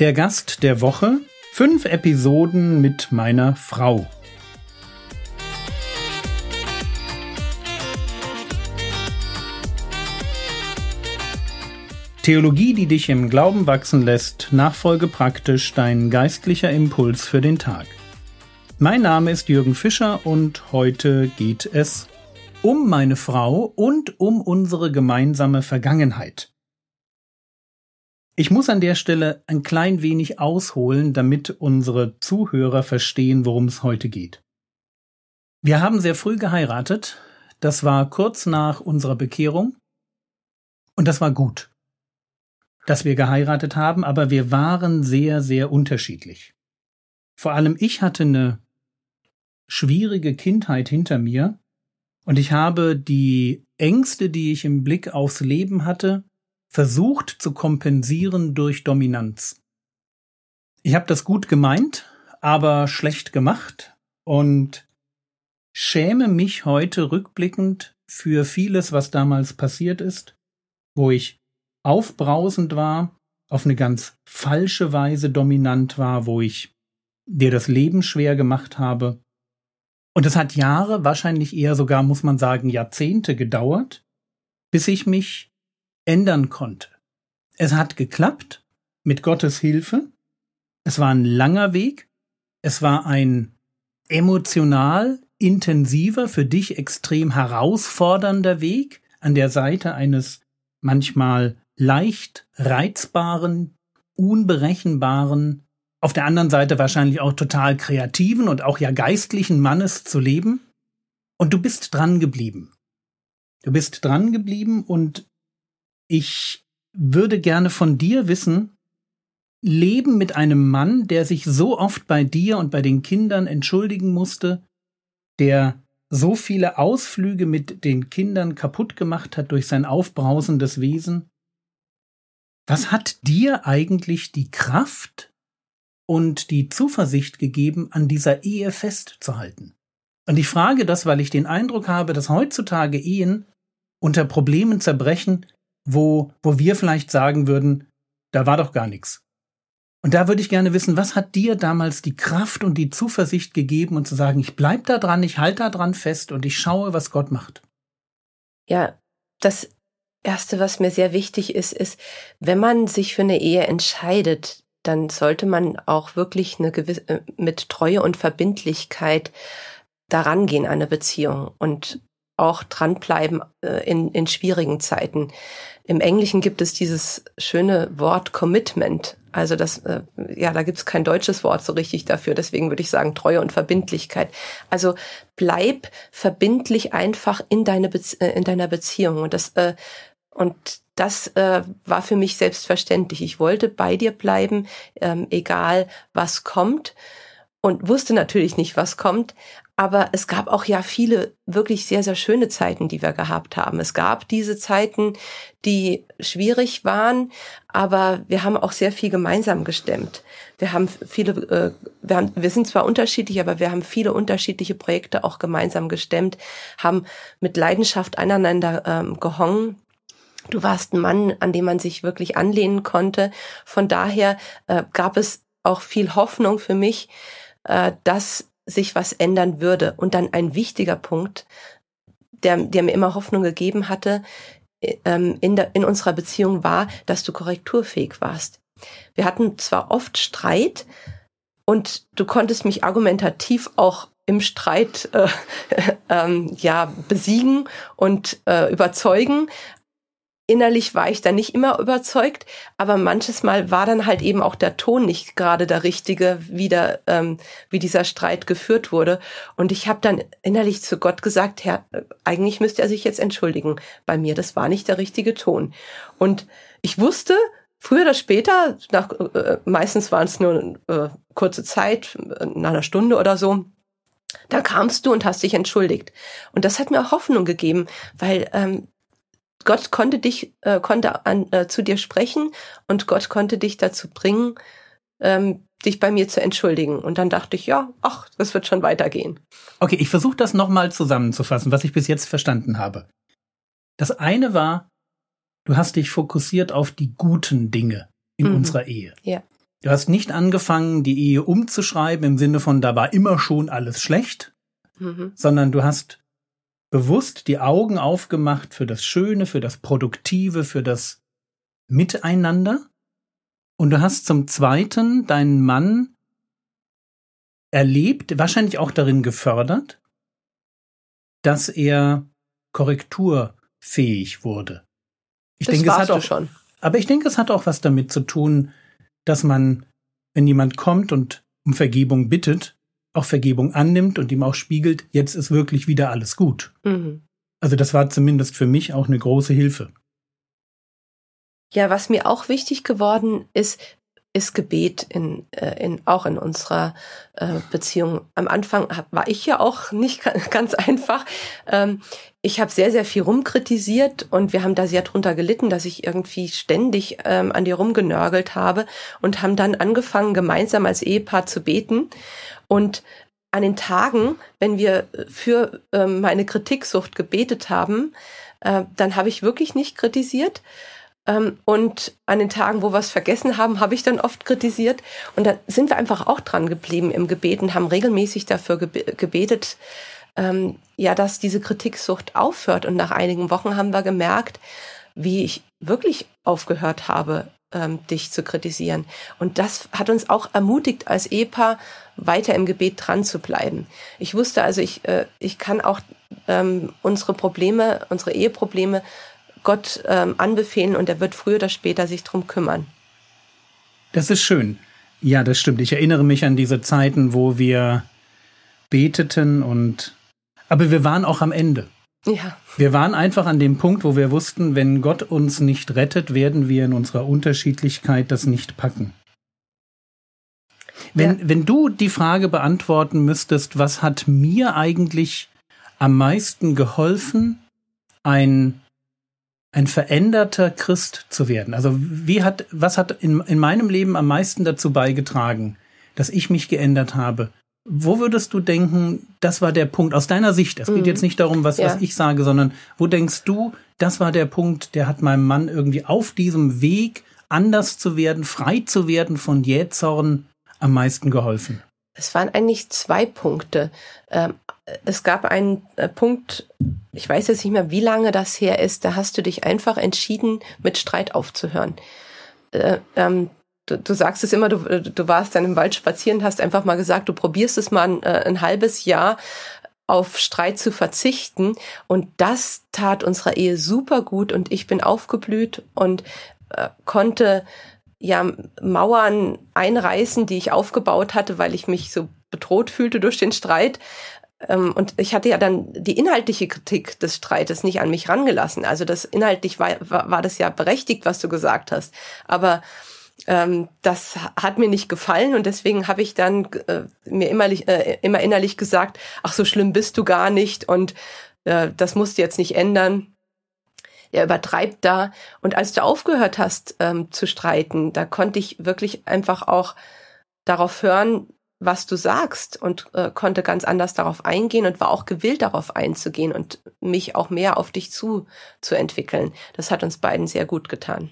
Der Gast der Woche. Fünf Episoden mit meiner Frau. Theologie, die dich im Glauben wachsen lässt, nachfolge praktisch dein geistlicher Impuls für den Tag. Mein Name ist Jürgen Fischer und heute geht es um meine Frau und um unsere gemeinsame Vergangenheit. Ich muss an der Stelle ein klein wenig ausholen, damit unsere Zuhörer verstehen, worum es heute geht. Wir haben sehr früh geheiratet, das war kurz nach unserer Bekehrung, und das war gut, dass wir geheiratet haben, aber wir waren sehr, sehr unterschiedlich. Vor allem ich hatte eine schwierige Kindheit hinter mir, und ich habe die Ängste, die ich im Blick aufs Leben hatte, versucht zu kompensieren durch Dominanz. Ich habe das gut gemeint, aber schlecht gemacht und schäme mich heute rückblickend für vieles, was damals passiert ist, wo ich aufbrausend war, auf eine ganz falsche Weise dominant war, wo ich dir das Leben schwer gemacht habe. Und es hat Jahre, wahrscheinlich eher sogar, muss man sagen, Jahrzehnte gedauert, bis ich mich ändern konnte. Es hat geklappt mit Gottes Hilfe. Es war ein langer Weg. Es war ein emotional intensiver, für dich extrem herausfordernder Weg an der Seite eines manchmal leicht reizbaren, unberechenbaren, auf der anderen Seite wahrscheinlich auch total kreativen und auch ja geistlichen Mannes zu leben. Und du bist dran geblieben. Du bist dran geblieben und ich würde gerne von dir wissen, Leben mit einem Mann, der sich so oft bei dir und bei den Kindern entschuldigen musste, der so viele Ausflüge mit den Kindern kaputt gemacht hat durch sein aufbrausendes Wesen. Was hat dir eigentlich die Kraft und die Zuversicht gegeben, an dieser Ehe festzuhalten? Und ich frage das, weil ich den Eindruck habe, dass heutzutage Ehen unter Problemen zerbrechen, wo, wo wir vielleicht sagen würden, da war doch gar nichts. Und da würde ich gerne wissen, was hat dir damals die Kraft und die Zuversicht gegeben und zu sagen, ich bleib da dran, ich halte da dran fest und ich schaue, was Gott macht? Ja, das erste, was mir sehr wichtig ist, ist, wenn man sich für eine Ehe entscheidet, dann sollte man auch wirklich eine gewisse, äh, mit Treue und Verbindlichkeit daran gehen, eine Beziehung und auch dranbleiben äh, in, in schwierigen Zeiten. Im Englischen gibt es dieses schöne Wort Commitment. Also das, äh, ja, da gibt es kein deutsches Wort so richtig dafür. Deswegen würde ich sagen Treue und Verbindlichkeit. Also bleib verbindlich einfach in deine Bezie äh, in deiner Beziehung und das äh, und das äh, war für mich selbstverständlich. Ich wollte bei dir bleiben, ähm, egal was kommt und wusste natürlich nicht, was kommt, aber es gab auch ja viele wirklich sehr, sehr schöne Zeiten, die wir gehabt haben. Es gab diese Zeiten, die schwierig waren, aber wir haben auch sehr viel gemeinsam gestemmt. Wir haben viele, äh, wir, haben, wir sind zwar unterschiedlich, aber wir haben viele unterschiedliche Projekte auch gemeinsam gestemmt, haben mit Leidenschaft aneinander ähm, gehongen. Du warst ein Mann, an dem man sich wirklich anlehnen konnte. Von daher äh, gab es auch viel Hoffnung für mich, äh, dass sich was ändern würde. Und dann ein wichtiger Punkt, der, der mir immer Hoffnung gegeben hatte, ähm, in, der, in unserer Beziehung war, dass du korrekturfähig warst. Wir hatten zwar oft Streit und du konntest mich argumentativ auch im Streit äh, ähm, ja besiegen und äh, überzeugen, innerlich war ich da nicht immer überzeugt, aber manches Mal war dann halt eben auch der Ton nicht gerade der richtige, wie, der, ähm, wie dieser Streit geführt wurde. Und ich habe dann innerlich zu Gott gesagt, Herr, eigentlich müsste er sich jetzt entschuldigen bei mir, das war nicht der richtige Ton. Und ich wusste, früher oder später, nach, äh, meistens waren es nur äh, kurze Zeit, nach einer Stunde oder so, da kamst du und hast dich entschuldigt. Und das hat mir Hoffnung gegeben, weil ähm, Gott konnte dich, äh, konnte an, äh, zu dir sprechen und Gott konnte dich dazu bringen, ähm, dich bei mir zu entschuldigen. Und dann dachte ich, ja, ach, das wird schon weitergehen. Okay, ich versuche das nochmal zusammenzufassen, was ich bis jetzt verstanden habe. Das eine war, du hast dich fokussiert auf die guten Dinge in mhm. unserer Ehe. Ja. Du hast nicht angefangen, die Ehe umzuschreiben im Sinne von, da war immer schon alles schlecht, mhm. sondern du hast bewusst die Augen aufgemacht für das Schöne, für das Produktive, für das Miteinander. Und du hast zum Zweiten deinen Mann erlebt, wahrscheinlich auch darin gefördert, dass er korrekturfähig wurde. Ich das denke, es hat auch, schon. Aber ich denke, es hat auch was damit zu tun, dass man, wenn jemand kommt und um Vergebung bittet, auch Vergebung annimmt und ihm auch spiegelt, jetzt ist wirklich wieder alles gut. Mhm. Also das war zumindest für mich auch eine große Hilfe. Ja, was mir auch wichtig geworden ist, ist Gebet in, äh, in auch in unserer äh, Beziehung. Am Anfang war ich ja auch nicht ganz einfach. Ähm, ich habe sehr, sehr viel rumkritisiert und wir haben da sehr drunter gelitten, dass ich irgendwie ständig ähm, an dir rumgenörgelt habe und haben dann angefangen, gemeinsam als Ehepaar zu beten. Und an den Tagen, wenn wir für ähm, meine Kritiksucht gebetet haben, äh, dann habe ich wirklich nicht kritisiert, ähm, und an den Tagen, wo wir es vergessen haben, habe ich dann oft kritisiert. Und da sind wir einfach auch dran geblieben im Gebet und haben regelmäßig dafür gebetet, ähm, ja, dass diese Kritiksucht aufhört. Und nach einigen Wochen haben wir gemerkt, wie ich wirklich aufgehört habe, ähm, dich zu kritisieren. Und das hat uns auch ermutigt, als Ehepaar weiter im Gebet dran zu bleiben. Ich wusste also, ich, äh, ich kann auch ähm, unsere Probleme, unsere Eheprobleme Gott ähm, anbefehlen und er wird früher oder später sich drum kümmern. Das ist schön. Ja, das stimmt. Ich erinnere mich an diese Zeiten, wo wir beteten und aber wir waren auch am Ende. Ja. Wir waren einfach an dem Punkt, wo wir wussten, wenn Gott uns nicht rettet, werden wir in unserer Unterschiedlichkeit das nicht packen. Wenn, ja. wenn du die Frage beantworten müsstest, was hat mir eigentlich am meisten geholfen, ein ein veränderter Christ zu werden? Also wie hat, was hat in, in meinem Leben am meisten dazu beigetragen, dass ich mich geändert habe? Wo würdest du denken, das war der Punkt aus deiner Sicht? Es geht mhm. jetzt nicht darum, was, ja. was ich sage, sondern wo denkst du, das war der Punkt, der hat meinem Mann irgendwie auf diesem Weg, anders zu werden, frei zu werden von Jähzorn am meisten geholfen? Es waren eigentlich zwei Punkte. Ähm, es gab einen äh, Punkt, ich weiß jetzt nicht mehr, wie lange das her ist, da hast du dich einfach entschieden, mit Streit aufzuhören. Du, du sagst es immer, du, du warst dann im Wald spazieren, hast einfach mal gesagt, du probierst es mal ein, äh, ein halbes Jahr auf Streit zu verzichten. Und das tat unserer Ehe super gut und ich bin aufgeblüht und äh, konnte ja Mauern einreißen, die ich aufgebaut hatte, weil ich mich so bedroht fühlte durch den Streit. Ähm, und ich hatte ja dann die inhaltliche Kritik des Streites nicht an mich rangelassen. Also das inhaltlich war, war, war das ja berechtigt, was du gesagt hast. Aber ähm, das hat mir nicht gefallen und deswegen habe ich dann äh, mir immer, äh, immer innerlich gesagt, ach so schlimm bist du gar nicht und äh, das musst du jetzt nicht ändern der übertreibt da. Und als du aufgehört hast ähm, zu streiten, da konnte ich wirklich einfach auch darauf hören, was du sagst und äh, konnte ganz anders darauf eingehen und war auch gewillt darauf einzugehen und mich auch mehr auf dich zu zu entwickeln. Das hat uns beiden sehr gut getan.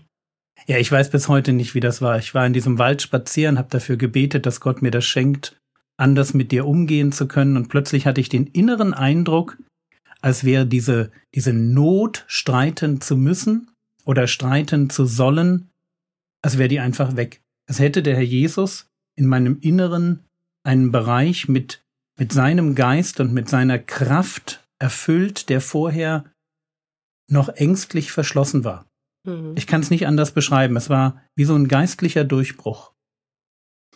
Ja, ich weiß bis heute nicht, wie das war. Ich war in diesem Wald spazieren, habe dafür gebetet, dass Gott mir das schenkt, anders mit dir umgehen zu können und plötzlich hatte ich den inneren Eindruck, als wäre diese, diese Not, streiten zu müssen oder streiten zu sollen, als wäre die einfach weg. Als hätte der Herr Jesus in meinem Inneren einen Bereich mit, mit seinem Geist und mit seiner Kraft erfüllt, der vorher noch ängstlich verschlossen war. Mhm. Ich kann es nicht anders beschreiben. Es war wie so ein geistlicher Durchbruch.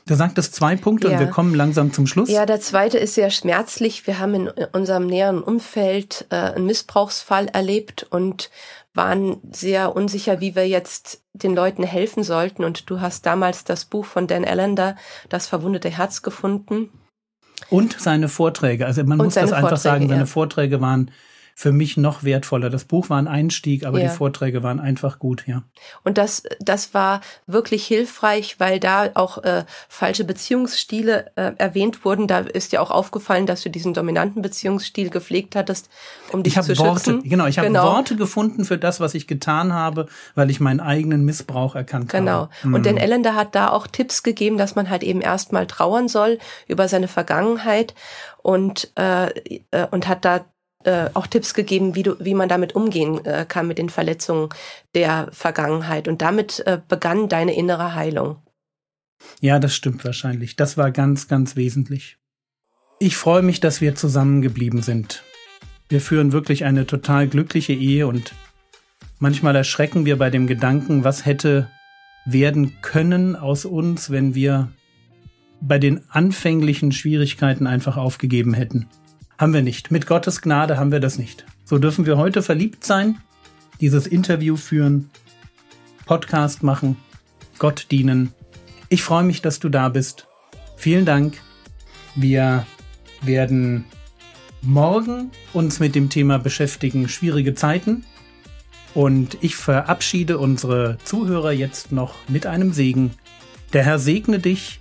Du sagtest zwei Punkte ja. und wir kommen langsam zum Schluss. Ja, der zweite ist sehr schmerzlich. Wir haben in unserem näheren Umfeld äh, einen Missbrauchsfall erlebt und waren sehr unsicher, wie wir jetzt den Leuten helfen sollten. Und du hast damals das Buch von Dan Allender, Das verwundete Herz, gefunden. Und seine Vorträge. Also man und muss das einfach Vorträge, sagen, seine ja. Vorträge waren für mich noch wertvoller. Das Buch war ein Einstieg, aber ja. die Vorträge waren einfach gut, ja. Und das, das war wirklich hilfreich, weil da auch äh, falsche Beziehungsstile äh, erwähnt wurden. Da ist ja auch aufgefallen, dass du diesen dominanten Beziehungsstil gepflegt hattest, um dich ich zu Worte, schützen. Genau, ich habe genau. Worte gefunden für das, was ich getan habe, weil ich meinen eigenen Missbrauch erkannt genau. habe. Genau. Und mhm. Dan Ellender hat da auch Tipps gegeben, dass man halt eben erstmal trauern soll über seine Vergangenheit und, äh, äh und hat da äh, auch Tipps gegeben, wie, du, wie man damit umgehen äh, kann mit den Verletzungen der Vergangenheit. Und damit äh, begann deine innere Heilung. Ja, das stimmt wahrscheinlich. Das war ganz, ganz wesentlich. Ich freue mich, dass wir zusammengeblieben sind. Wir führen wirklich eine total glückliche Ehe und manchmal erschrecken wir bei dem Gedanken, was hätte werden können aus uns, wenn wir bei den anfänglichen Schwierigkeiten einfach aufgegeben hätten. Haben wir nicht. Mit Gottes Gnade haben wir das nicht. So dürfen wir heute verliebt sein, dieses Interview führen, Podcast machen, Gott dienen. Ich freue mich, dass du da bist. Vielen Dank. Wir werden morgen uns mit dem Thema beschäftigen, schwierige Zeiten. Und ich verabschiede unsere Zuhörer jetzt noch mit einem Segen. Der Herr segne dich,